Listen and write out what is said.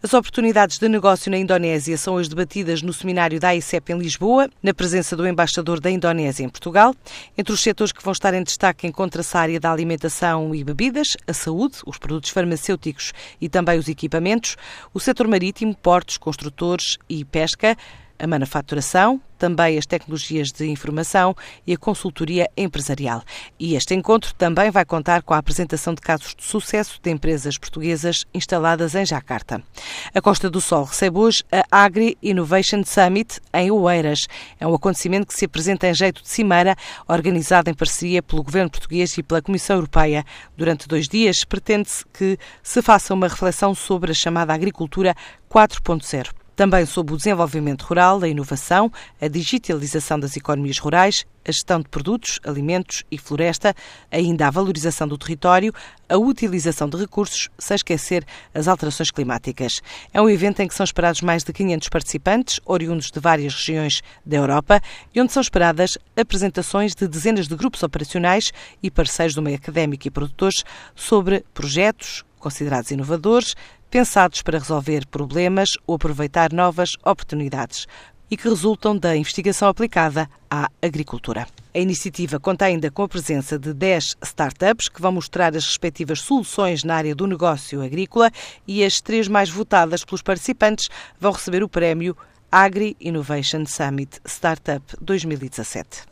As oportunidades de negócio na Indonésia são as debatidas no seminário da AICEP em Lisboa, na presença do embaixador da Indonésia em Portugal. Entre os setores que vão estar em destaque encontra-se a área da alimentação e bebidas, a saúde, os produtos farmacêuticos e também os equipamentos, o setor marítimo, portos, construtores e pesca, a manufaturação, também as tecnologias de informação e a consultoria empresarial. E este encontro também vai contar com a apresentação de casos de sucesso de empresas portuguesas instaladas em Jacarta. A Costa do Sol recebe hoje a Agri Innovation Summit em Oeiras. É um acontecimento que se apresenta em jeito de cimeira, organizado em parceria pelo governo português e pela Comissão Europeia. Durante dois dias, pretende-se que se faça uma reflexão sobre a chamada agricultura 4.0 também sobre o desenvolvimento rural, a inovação, a digitalização das economias rurais, a gestão de produtos, alimentos e floresta, ainda a valorização do território, a utilização de recursos, sem esquecer as alterações climáticas. É um evento em que são esperados mais de 500 participantes, oriundos de várias regiões da Europa, e onde são esperadas apresentações de dezenas de grupos operacionais e parceiros do meio académico e produtores sobre projetos considerados inovadores, pensados para resolver problemas ou aproveitar novas oportunidades e que resultam da investigação aplicada à agricultura. A iniciativa conta ainda com a presença de 10 startups que vão mostrar as respectivas soluções na área do negócio agrícola e as três mais votadas pelos participantes vão receber o prémio Agri Innovation Summit Startup 2017.